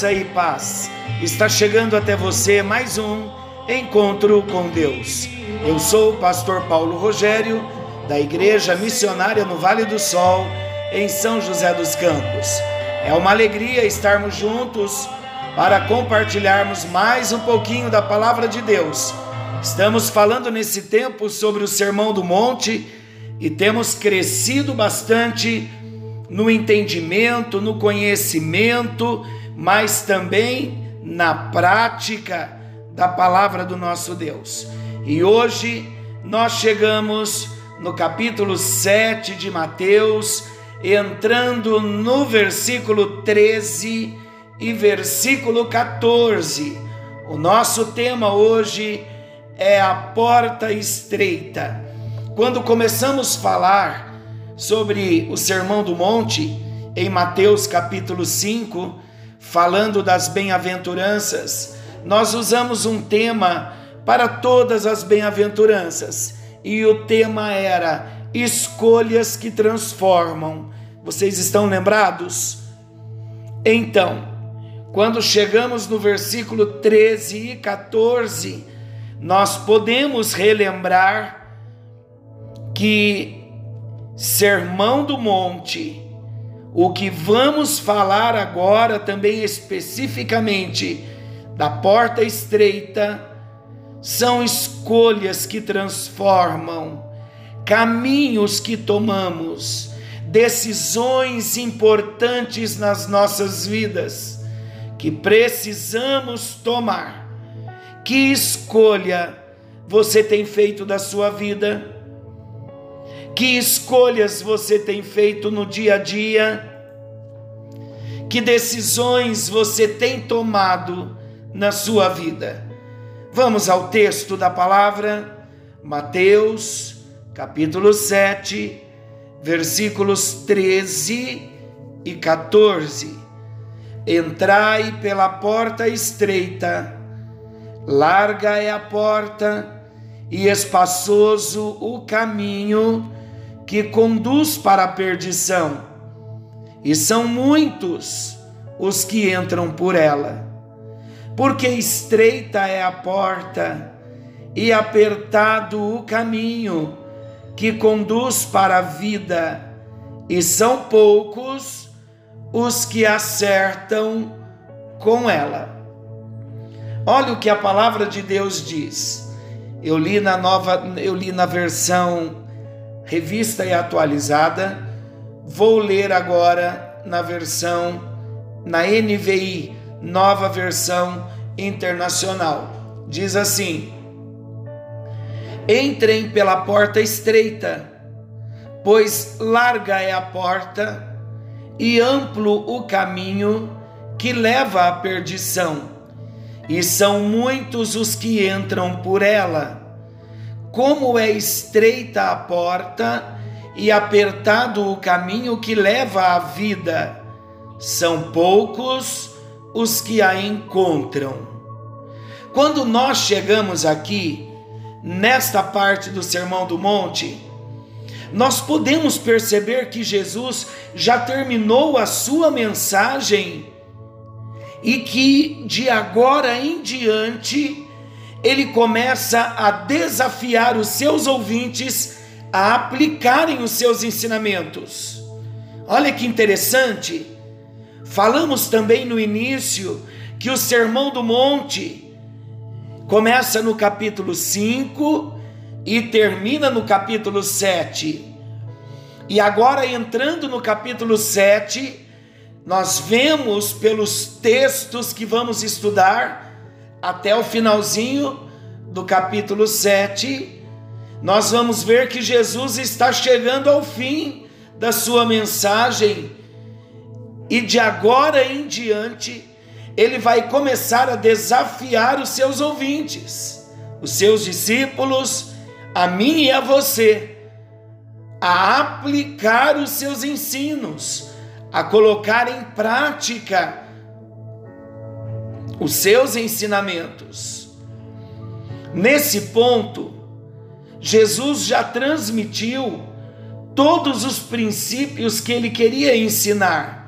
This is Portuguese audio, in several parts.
graça e paz. Está chegando até você mais um encontro com Deus. Eu sou o pastor Paulo Rogério, da Igreja Missionária no Vale do Sol, em São José dos Campos. É uma alegria estarmos juntos para compartilharmos mais um pouquinho da palavra de Deus. Estamos falando nesse tempo sobre o Sermão do Monte e temos crescido bastante no entendimento, no conhecimento, mas também na prática da palavra do nosso Deus. E hoje nós chegamos no capítulo 7 de Mateus, entrando no versículo 13 e versículo 14. O nosso tema hoje é a porta estreita. Quando começamos a falar sobre o Sermão do Monte, em Mateus capítulo 5, falando das bem-aventuranças, nós usamos um tema para todas as bem-aventuranças, e o tema era escolhas que transformam. Vocês estão lembrados? Então, quando chegamos no versículo 13 e 14, nós podemos relembrar que Sermão do Monte. O que vamos falar agora também especificamente da porta estreita são escolhas que transformam, caminhos que tomamos, decisões importantes nas nossas vidas que precisamos tomar. Que escolha você tem feito da sua vida? Que escolhas você tem feito no dia a dia? Que decisões você tem tomado na sua vida? Vamos ao texto da palavra, Mateus, capítulo 7, versículos 13 e 14. Entrai pela porta estreita, larga é a porta e espaçoso o caminho que conduz para a perdição, e são muitos os que entram por ela. Porque estreita é a porta e apertado o caminho que conduz para a vida, e são poucos os que acertam com ela. Olha o que a palavra de Deus diz. Eu li na nova, eu li na versão revista e atualizada. Vou ler agora na versão, na NVI, nova versão internacional. Diz assim: Entrem pela porta estreita, pois larga é a porta e amplo o caminho que leva à perdição, e são muitos os que entram por ela como é estreita a porta e apertado o caminho que leva à vida, são poucos os que a encontram. Quando nós chegamos aqui, nesta parte do Sermão do Monte, nós podemos perceber que Jesus já terminou a sua mensagem e que de agora em diante ele começa a desafiar os seus ouvintes a aplicarem os seus ensinamentos. Olha que interessante. Falamos também no início que o Sermão do Monte começa no capítulo 5 e termina no capítulo 7. E agora, entrando no capítulo 7, nós vemos pelos textos que vamos estudar até o finalzinho do capítulo 7, nós vamos ver que Jesus está chegando ao fim da sua mensagem. E de agora em diante ele vai começar a desafiar os seus ouvintes, os seus discípulos, a mim e a você, a aplicar os seus ensinos, a colocar em prática os seus ensinamentos. Nesse ponto, Jesus já transmitiu todos os princípios que ele queria ensinar.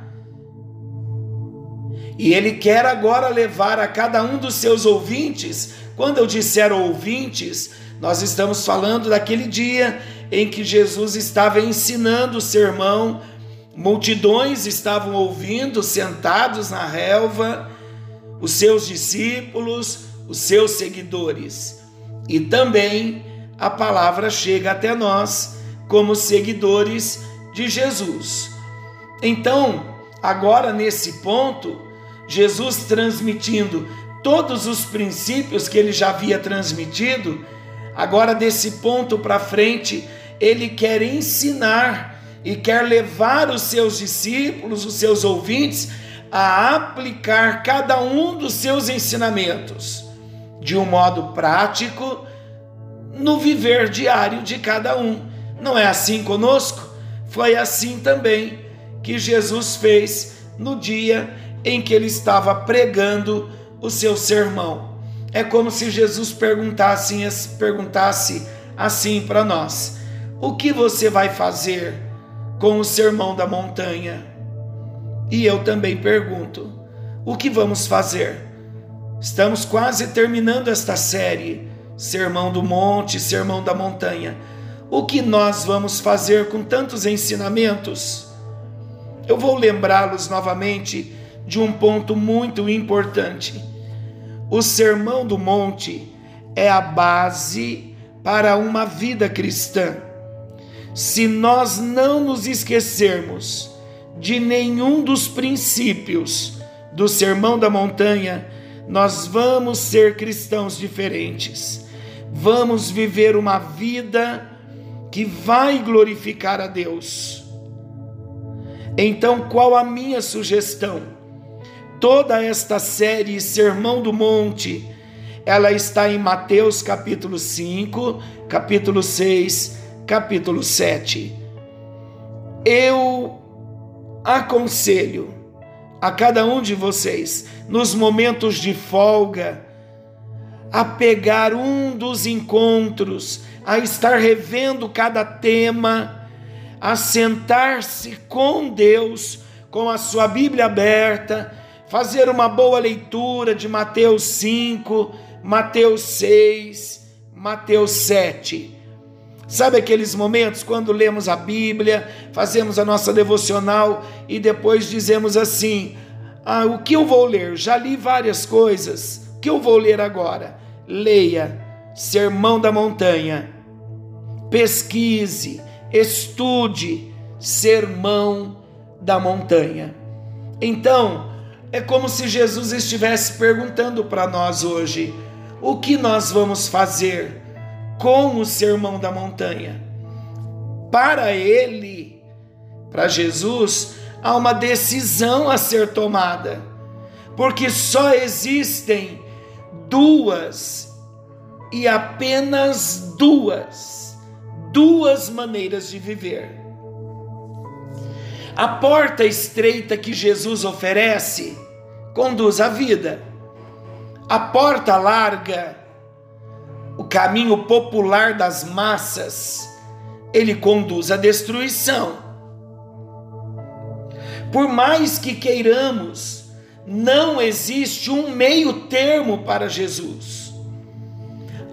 E ele quer agora levar a cada um dos seus ouvintes, quando eu disser ouvintes, nós estamos falando daquele dia em que Jesus estava ensinando o sermão, multidões estavam ouvindo, sentados na relva, os seus discípulos, os seus seguidores. E também a palavra chega até nós como seguidores de Jesus. Então, agora nesse ponto, Jesus transmitindo todos os princípios que ele já havia transmitido, agora desse ponto para frente, ele quer ensinar e quer levar os seus discípulos, os seus ouvintes, a aplicar cada um dos seus ensinamentos de um modo prático no viver diário de cada um. Não é assim conosco? Foi assim também que Jesus fez no dia em que ele estava pregando o seu sermão. É como se Jesus perguntasse, perguntasse assim para nós: O que você vai fazer com o sermão da montanha? E eu também pergunto: O que vamos fazer? Estamos quase terminando esta série, Sermão do Monte, Sermão da Montanha. O que nós vamos fazer com tantos ensinamentos? Eu vou lembrá-los novamente de um ponto muito importante. O Sermão do Monte é a base para uma vida cristã. Se nós não nos esquecermos de nenhum dos princípios do Sermão da Montanha, nós vamos ser cristãos diferentes. Vamos viver uma vida que vai glorificar a Deus. Então, qual a minha sugestão? toda esta série Sermão do Monte, ela está em Mateus capítulo 5, capítulo 6, capítulo 7. Eu aconselho a cada um de vocês, nos momentos de folga, a pegar um dos encontros, a estar revendo cada tema, a sentar-se com Deus, com a sua Bíblia aberta fazer uma boa leitura de Mateus 5, Mateus 6, Mateus 7. Sabe aqueles momentos quando lemos a Bíblia, fazemos a nossa devocional e depois dizemos assim: ah, o que eu vou ler? Já li várias coisas, o que eu vou ler agora? Leia Sermão da Montanha, pesquise, estude Sermão da Montanha. Então, é como se Jesus estivesse perguntando para nós hoje: o que nós vamos fazer com o sermão da montanha? Para ele, para Jesus, há uma decisão a ser tomada, porque só existem duas e apenas duas, duas maneiras de viver. A porta estreita que Jesus oferece conduz à vida. A porta larga, o caminho popular das massas, ele conduz à destruição. Por mais que queiramos, não existe um meio termo para Jesus.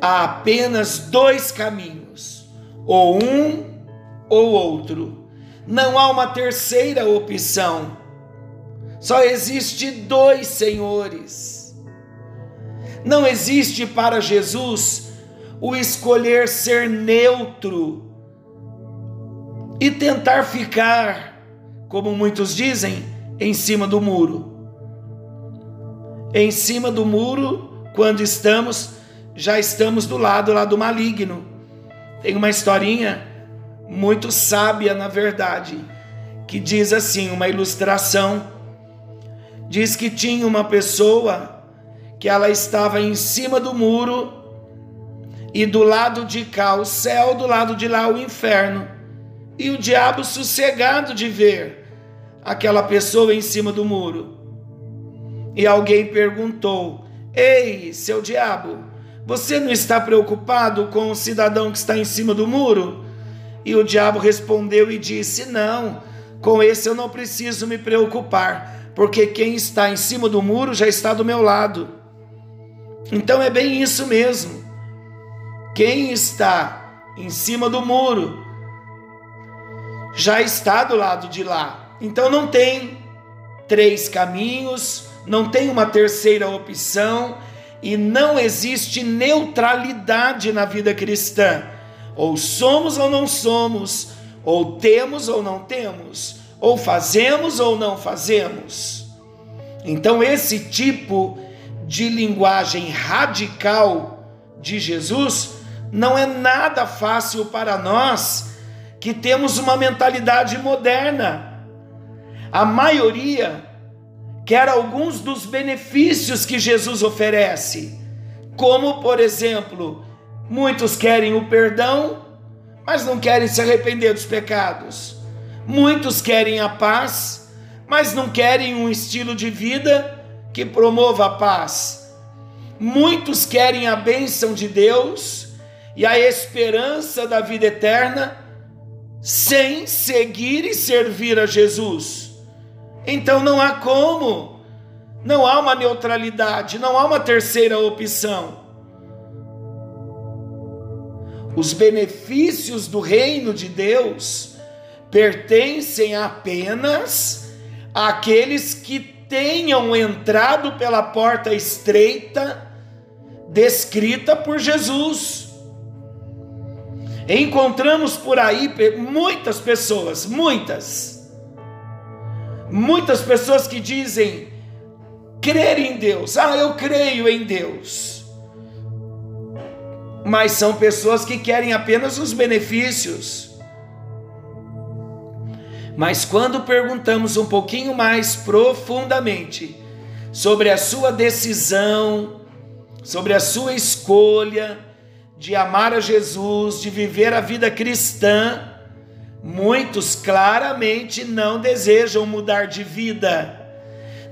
Há apenas dois caminhos, ou um ou outro. Não há uma terceira opção. Só existe dois senhores. Não existe para Jesus o escolher ser neutro e tentar ficar, como muitos dizem, em cima do muro. Em cima do muro, quando estamos, já estamos do lado lá do maligno. Tem uma historinha muito sábia, na verdade, que diz assim: uma ilustração diz que tinha uma pessoa que ela estava em cima do muro e do lado de cá o céu, do lado de lá o inferno. E o diabo sossegado de ver aquela pessoa em cima do muro. E alguém perguntou: Ei, seu diabo, você não está preocupado com o cidadão que está em cima do muro? E o diabo respondeu e disse: Não, com esse eu não preciso me preocupar porque quem está em cima do muro já está do meu lado. Então é bem isso mesmo. Quem está em cima do muro já está do lado de lá. Então não tem três caminhos, não tem uma terceira opção e não existe neutralidade na vida cristã. Ou somos ou não somos, ou temos ou não temos, ou fazemos ou não fazemos. Então, esse tipo de linguagem radical de Jesus não é nada fácil para nós que temos uma mentalidade moderna. A maioria quer alguns dos benefícios que Jesus oferece, como, por exemplo, muitos querem o perdão, mas não querem se arrepender dos pecados. Muitos querem a paz, mas não querem um estilo de vida que promova a paz. Muitos querem a bênção de Deus e a esperança da vida eterna sem seguir e servir a Jesus. Então não há como, não há uma neutralidade, não há uma terceira opção. Os benefícios do reino de Deus pertencem apenas àqueles que tenham entrado pela porta estreita descrita por Jesus. Encontramos por aí muitas pessoas, muitas, Muitas pessoas que dizem crer em Deus, ah, eu creio em Deus. Mas são pessoas que querem apenas os benefícios. Mas quando perguntamos um pouquinho mais profundamente sobre a sua decisão, sobre a sua escolha de amar a Jesus, de viver a vida cristã, Muitos claramente não desejam mudar de vida,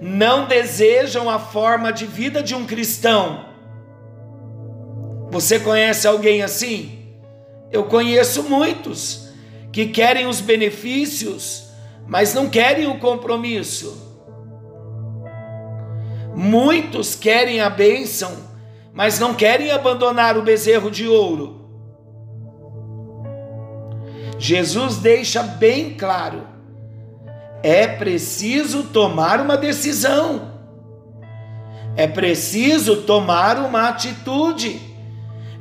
não desejam a forma de vida de um cristão. Você conhece alguém assim? Eu conheço muitos que querem os benefícios, mas não querem o compromisso. Muitos querem a bênção, mas não querem abandonar o bezerro de ouro. Jesus deixa bem claro: é preciso tomar uma decisão, é preciso tomar uma atitude,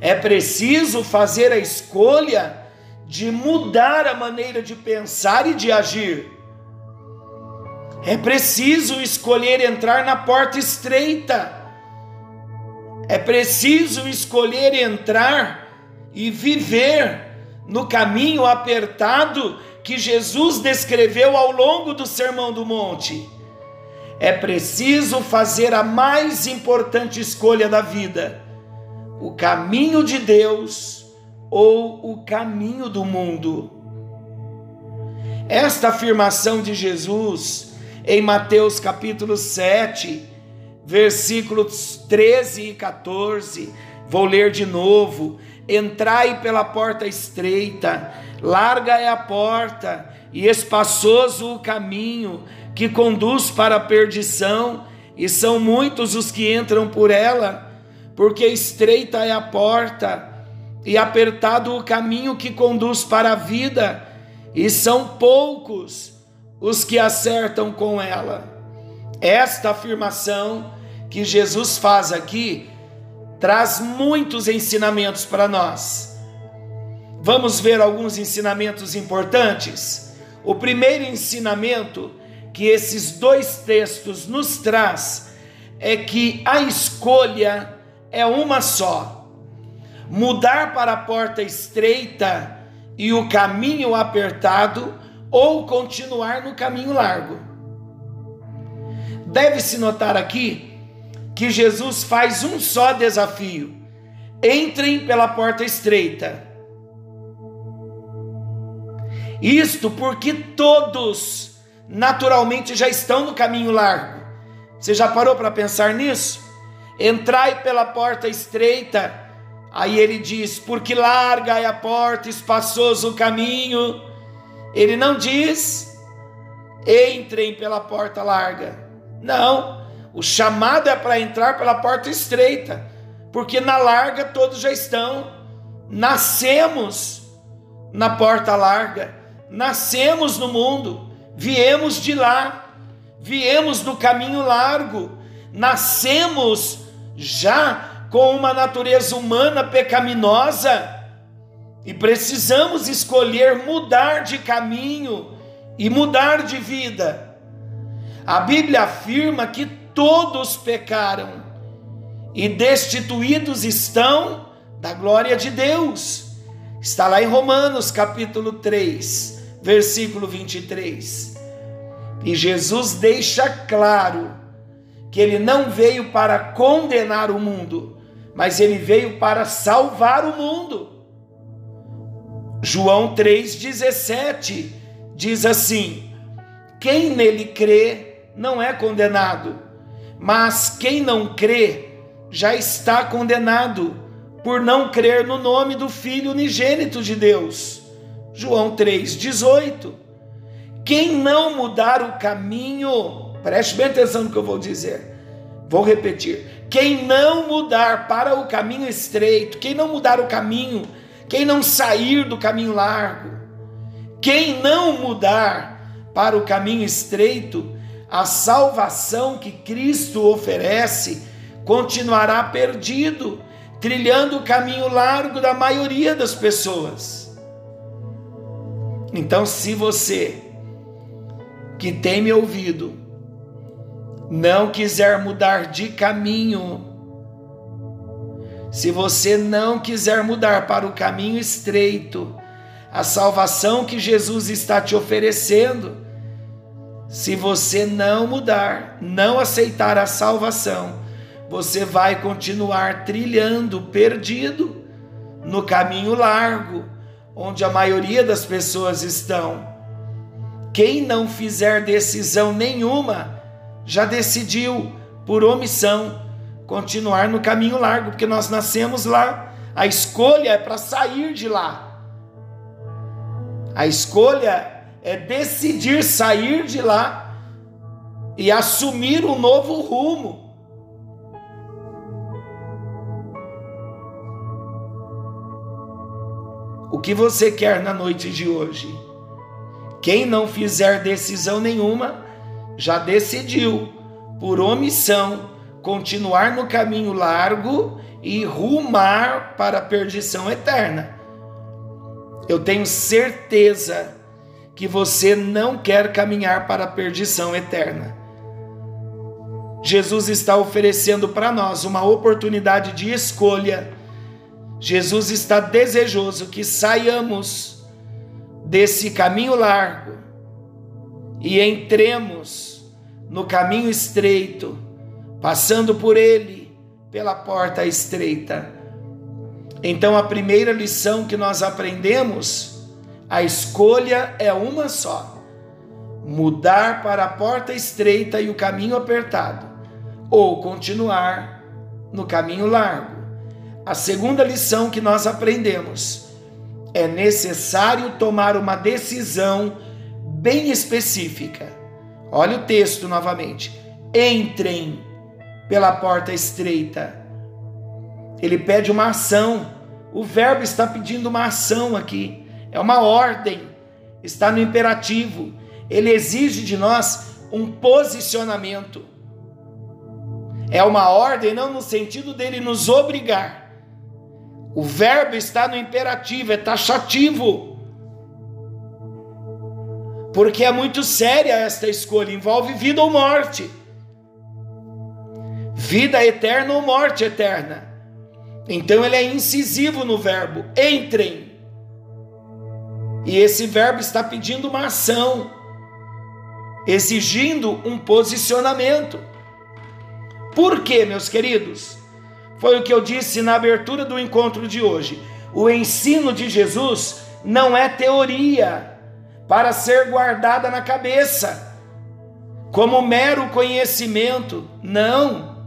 é preciso fazer a escolha de mudar a maneira de pensar e de agir. É preciso escolher entrar na porta estreita. É preciso escolher entrar e viver no caminho apertado que Jesus descreveu ao longo do Sermão do Monte. É preciso fazer a mais importante escolha da vida: o caminho de Deus ou o caminho do mundo. Esta afirmação de Jesus em Mateus capítulo 7, versículos 13 e 14, vou ler de novo Entrai pela porta estreita, larga é a porta e espaçoso o caminho que conduz para a perdição, e são muitos os que entram por ela, porque estreita é a porta e apertado o caminho que conduz para a vida, e são poucos os que acertam com ela. Esta afirmação que Jesus faz aqui traz muitos ensinamentos para nós. Vamos ver alguns ensinamentos importantes. O primeiro ensinamento que esses dois textos nos traz é que a escolha é uma só. Mudar para a porta estreita e o caminho apertado ou continuar no caminho largo. Deve-se notar aqui que Jesus faz um só desafio: entrem pela porta estreita. Isto porque todos naturalmente já estão no caminho largo. Você já parou para pensar nisso? Entrai pela porta estreita. Aí ele diz: porque larga é a porta, espaçoso o caminho. Ele não diz: entrem pela porta larga. Não, o chamado é para entrar pela porta estreita, porque na larga todos já estão. Nascemos na porta larga, nascemos no mundo, viemos de lá, viemos do caminho largo, nascemos já com uma natureza humana pecaminosa e precisamos escolher mudar de caminho e mudar de vida. A Bíblia afirma que todos pecaram e destituídos estão da glória de Deus. Está lá em Romanos capítulo 3, versículo 23. E Jesus deixa claro que ele não veio para condenar o mundo, mas ele veio para salvar o mundo. João 3,17 diz assim: Quem nele crê não é condenado, mas quem não crê já está condenado por não crer no nome do Filho unigênito de Deus. João 3,18. Quem não mudar o caminho, preste bem atenção no que eu vou dizer, vou repetir: quem não mudar para o caminho estreito, quem não mudar o caminho quem não sair do caminho largo, quem não mudar para o caminho estreito, a salvação que Cristo oferece continuará perdido, trilhando o caminho largo da maioria das pessoas. Então, se você que tem me ouvido não quiser mudar de caminho, se você não quiser mudar para o caminho estreito, a salvação que Jesus está te oferecendo, se você não mudar, não aceitar a salvação, você vai continuar trilhando perdido no caminho largo, onde a maioria das pessoas estão. Quem não fizer decisão nenhuma, já decidiu por omissão continuar no caminho largo, porque nós nascemos lá. A escolha é para sair de lá. A escolha é decidir sair de lá e assumir um novo rumo. O que você quer na noite de hoje? Quem não fizer decisão nenhuma já decidiu por omissão continuar no caminho largo e rumar para a perdição eterna. Eu tenho certeza que você não quer caminhar para a perdição eterna. Jesus está oferecendo para nós uma oportunidade de escolha. Jesus está desejoso que saiamos desse caminho largo e entremos no caminho estreito passando por ele pela porta estreita. Então, a primeira lição que nós aprendemos, a escolha é uma só: mudar para a porta estreita e o caminho apertado, ou continuar no caminho largo. A segunda lição que nós aprendemos é necessário tomar uma decisão bem específica. Olha o texto novamente. Entrem pela porta estreita. Ele pede uma ação. O verbo está pedindo uma ação aqui. É uma ordem. Está no imperativo. Ele exige de nós um posicionamento. É uma ordem não no sentido dele nos obrigar. O verbo está no imperativo, é taxativo. Porque é muito séria esta escolha, envolve vida ou morte vida eterna ou morte eterna. Então ele é incisivo no verbo entrem. E esse verbo está pedindo uma ação, exigindo um posicionamento. Por quê, meus queridos? Foi o que eu disse na abertura do encontro de hoje. O ensino de Jesus não é teoria para ser guardada na cabeça, como mero conhecimento. Não.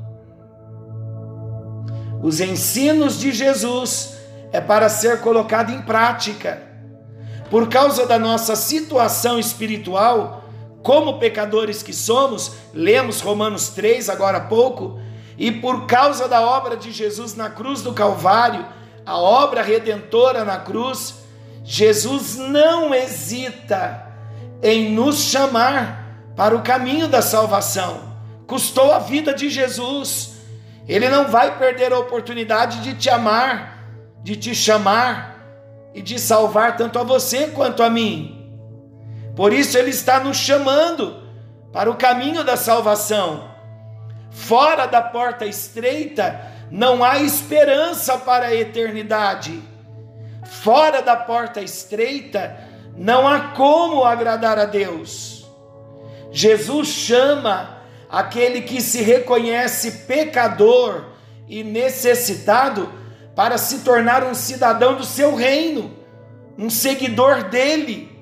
Os ensinos de Jesus é para ser colocado em prática. Por causa da nossa situação espiritual, como pecadores que somos, lemos Romanos 3 agora há pouco, e por causa da obra de Jesus na cruz do Calvário, a obra redentora na cruz, Jesus não hesita em nos chamar para o caminho da salvação. Custou a vida de Jesus. Ele não vai perder a oportunidade de te amar, de te chamar e de salvar tanto a você quanto a mim. Por isso ele está nos chamando para o caminho da salvação. Fora da porta estreita não há esperança para a eternidade. Fora da porta estreita não há como agradar a Deus. Jesus chama aquele que se reconhece pecador e necessitado para se tornar um cidadão do seu reino, um seguidor dele.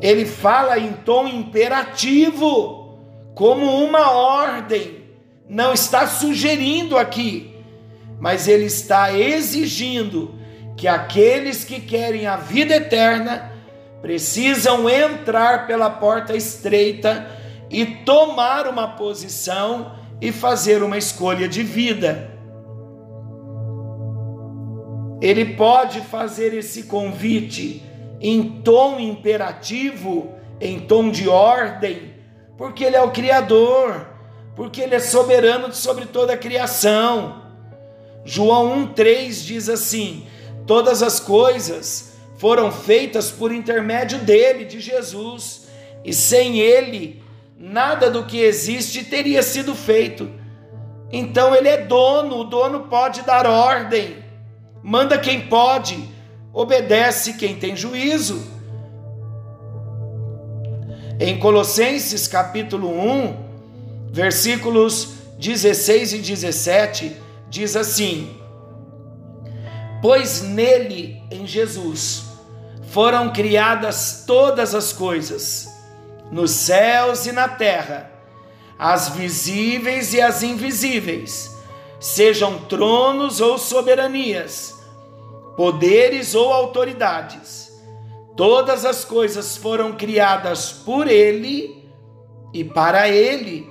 Ele fala em tom imperativo, como uma ordem, não está sugerindo aqui, mas ele está exigindo que aqueles que querem a vida eterna precisam entrar pela porta estreita e tomar uma posição e fazer uma escolha de vida. Ele pode fazer esse convite em tom imperativo, em tom de ordem, porque Ele é o Criador, porque Ele é soberano sobre toda a criação. João 1,3 diz assim: Todas as coisas foram feitas por intermédio dele, de Jesus, e sem ele, nada do que existe teria sido feito. Então ele é dono, o dono pode dar ordem, manda quem pode, obedece quem tem juízo. Em Colossenses capítulo 1, versículos 16 e 17, diz assim: Pois nele, em Jesus, foram criadas todas as coisas nos céus e na terra, as visíveis e as invisíveis, sejam tronos ou soberanias, poderes ou autoridades. Todas as coisas foram criadas por Ele e para Ele.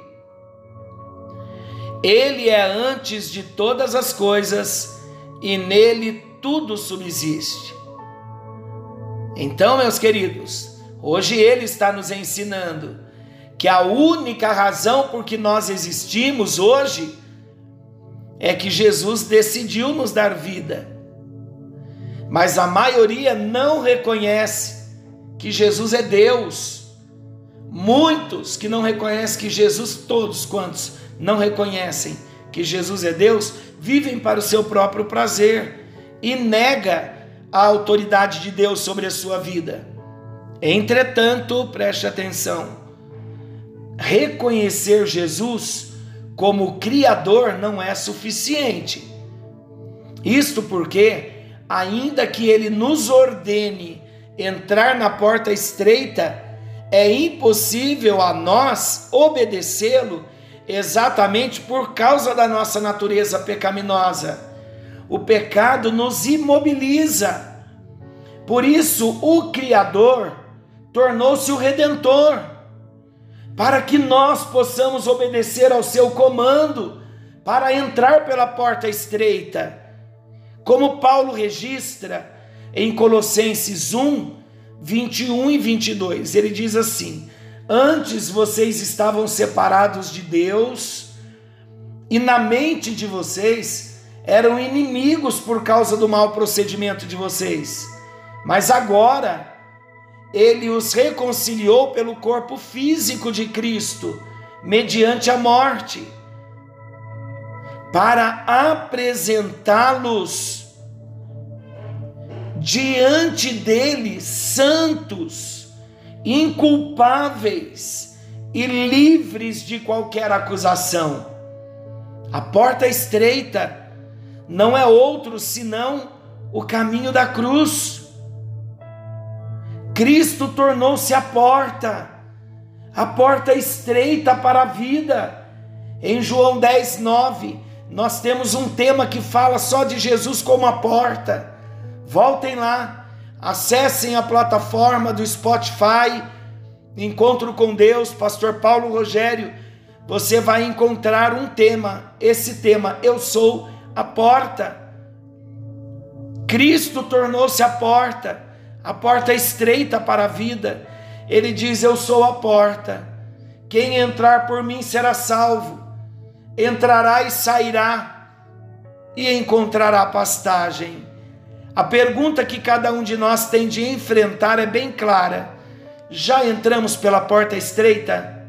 Ele é antes de todas as coisas e nele tudo subsiste. Então, meus queridos, Hoje ele está nos ensinando que a única razão por que nós existimos hoje é que Jesus decidiu nos dar vida. Mas a maioria não reconhece que Jesus é Deus. Muitos que não reconhecem que Jesus, todos quantos não reconhecem que Jesus é Deus, vivem para o seu próprio prazer e nega a autoridade de Deus sobre a sua vida. Entretanto, preste atenção: reconhecer Jesus como Criador não é suficiente. Isto porque, ainda que Ele nos ordene entrar na porta estreita, é impossível a nós obedecê-lo exatamente por causa da nossa natureza pecaminosa. O pecado nos imobiliza. Por isso, o Criador tornou-se o redentor, para que nós possamos obedecer ao seu comando, para entrar pela porta estreita. Como Paulo registra em Colossenses 1, 21 e 22, ele diz assim: Antes vocês estavam separados de Deus, e na mente de vocês eram inimigos por causa do mau procedimento de vocês. Mas agora, ele os reconciliou pelo corpo físico de Cristo, mediante a morte, para apresentá-los diante dele santos, inculpáveis e livres de qualquer acusação. A porta estreita não é outro senão o caminho da cruz. Cristo tornou-se a porta, a porta estreita para a vida. Em João 10, 9, nós temos um tema que fala só de Jesus como a porta. Voltem lá, acessem a plataforma do Spotify Encontro com Deus, Pastor Paulo Rogério, você vai encontrar um tema. Esse tema, eu sou a porta. Cristo tornou-se a porta, a porta estreita para a vida. Ele diz: Eu sou a porta. Quem entrar por mim será salvo. Entrará e sairá e encontrará pastagem. A pergunta que cada um de nós tem de enfrentar é bem clara: já entramos pela porta estreita?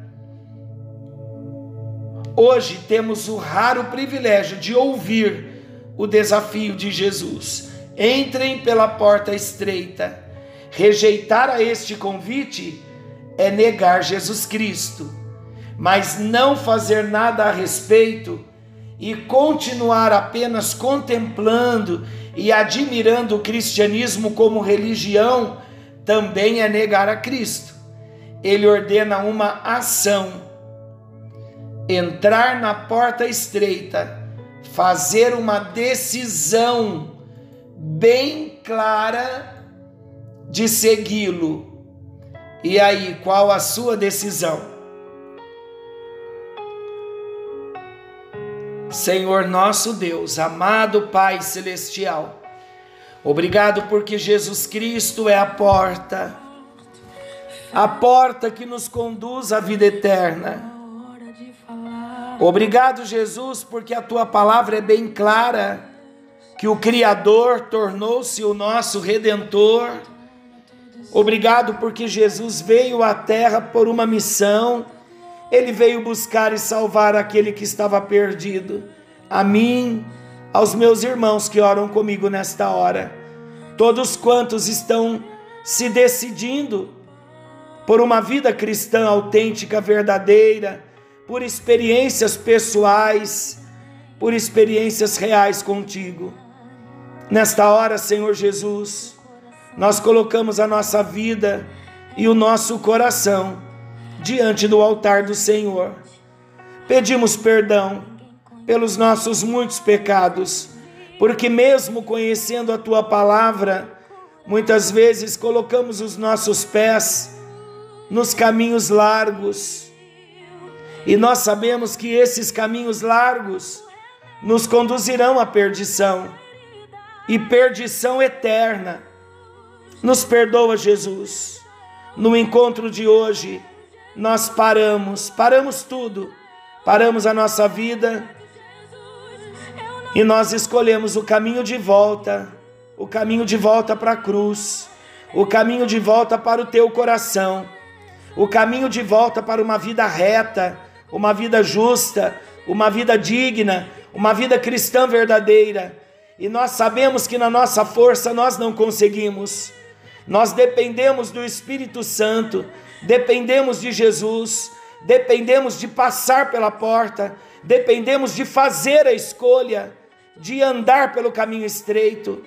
Hoje temos o raro privilégio de ouvir o desafio de Jesus. Entrem pela porta estreita. Rejeitar a este convite é negar Jesus Cristo, mas não fazer nada a respeito e continuar apenas contemplando e admirando o cristianismo como religião também é negar a Cristo. Ele ordena uma ação entrar na porta estreita, fazer uma decisão bem clara de segui-lo. E aí, qual a sua decisão? Senhor nosso Deus, amado Pai celestial, obrigado porque Jesus Cristo é a porta, a porta que nos conduz à vida eterna. Obrigado, Jesus, porque a tua palavra é bem clara, que o Criador tornou-se o nosso redentor. Obrigado porque Jesus veio à terra por uma missão. Ele veio buscar e salvar aquele que estava perdido. A mim, aos meus irmãos que oram comigo nesta hora, todos quantos estão se decidindo por uma vida cristã autêntica, verdadeira, por experiências pessoais, por experiências reais contigo. Nesta hora, Senhor Jesus, nós colocamos a nossa vida e o nosso coração diante do altar do Senhor. Pedimos perdão pelos nossos muitos pecados, porque, mesmo conhecendo a tua palavra, muitas vezes colocamos os nossos pés nos caminhos largos e nós sabemos que esses caminhos largos nos conduzirão à perdição e perdição eterna. Nos perdoa, Jesus. No encontro de hoje, nós paramos, paramos tudo, paramos a nossa vida e nós escolhemos o caminho de volta, o caminho de volta para a cruz, o caminho de volta para o teu coração, o caminho de volta para uma vida reta uma vida justa, uma vida digna, uma vida cristã verdadeira. E nós sabemos que na nossa força nós não conseguimos. Nós dependemos do Espírito Santo, dependemos de Jesus, dependemos de passar pela porta, dependemos de fazer a escolha, de andar pelo caminho estreito.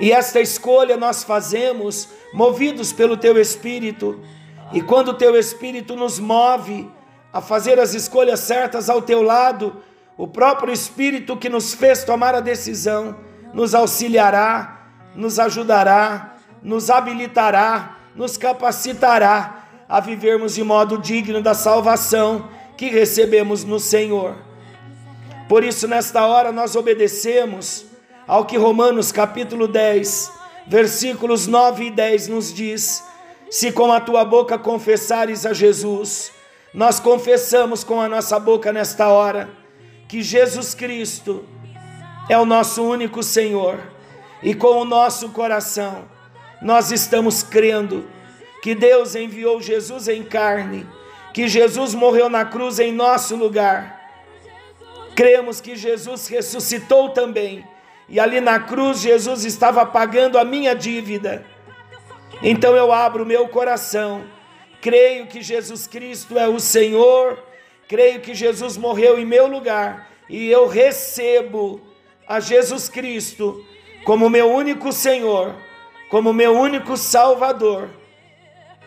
E esta escolha nós fazemos movidos pelo teu Espírito. E quando o teu Espírito nos move, a fazer as escolhas certas ao teu lado, o próprio Espírito que nos fez tomar a decisão nos auxiliará, nos ajudará, nos habilitará, nos capacitará a vivermos de modo digno da salvação que recebemos no Senhor. Por isso, nesta hora, nós obedecemos ao que Romanos capítulo 10, versículos 9 e 10 nos diz: Se com a tua boca confessares a Jesus, nós confessamos com a nossa boca nesta hora que Jesus Cristo é o nosso único Senhor e com o nosso coração nós estamos crendo que Deus enviou Jesus em carne, que Jesus morreu na cruz em nosso lugar. Cremos que Jesus ressuscitou também. E ali na cruz Jesus estava pagando a minha dívida. Então eu abro meu coração. Creio que Jesus Cristo é o Senhor, creio que Jesus morreu em meu lugar. E eu recebo a Jesus Cristo como meu único Senhor, como meu único Salvador.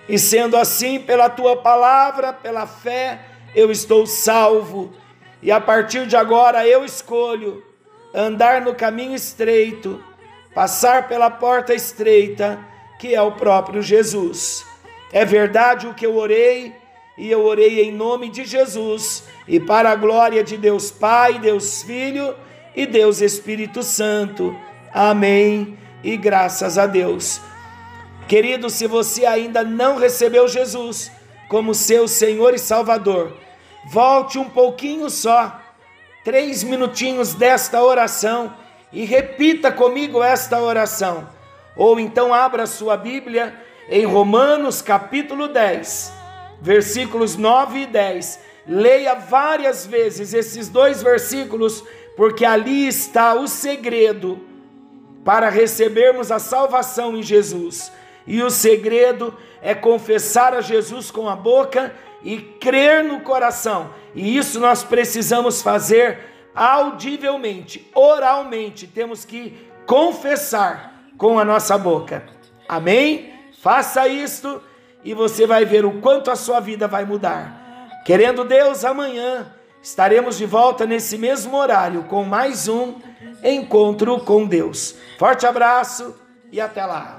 E sendo assim, pela tua palavra, pela fé, eu estou salvo. E a partir de agora eu escolho andar no caminho estreito, passar pela porta estreita, que é o próprio Jesus. É verdade o que eu orei, e eu orei em nome de Jesus, e para a glória de Deus Pai, Deus Filho e Deus Espírito Santo. Amém. E graças a Deus. Querido, se você ainda não recebeu Jesus como seu Senhor e Salvador, volte um pouquinho só, três minutinhos desta oração e repita comigo esta oração. Ou então abra sua Bíblia em Romanos capítulo 10, versículos 9 e 10. Leia várias vezes esses dois versículos, porque ali está o segredo para recebermos a salvação em Jesus. E o segredo é confessar a Jesus com a boca e crer no coração. E isso nós precisamos fazer audivelmente, oralmente. Temos que confessar com a nossa boca. Amém? Faça isto e você vai ver o quanto a sua vida vai mudar. Querendo Deus, amanhã estaremos de volta nesse mesmo horário com mais um encontro com Deus. Forte abraço e até lá.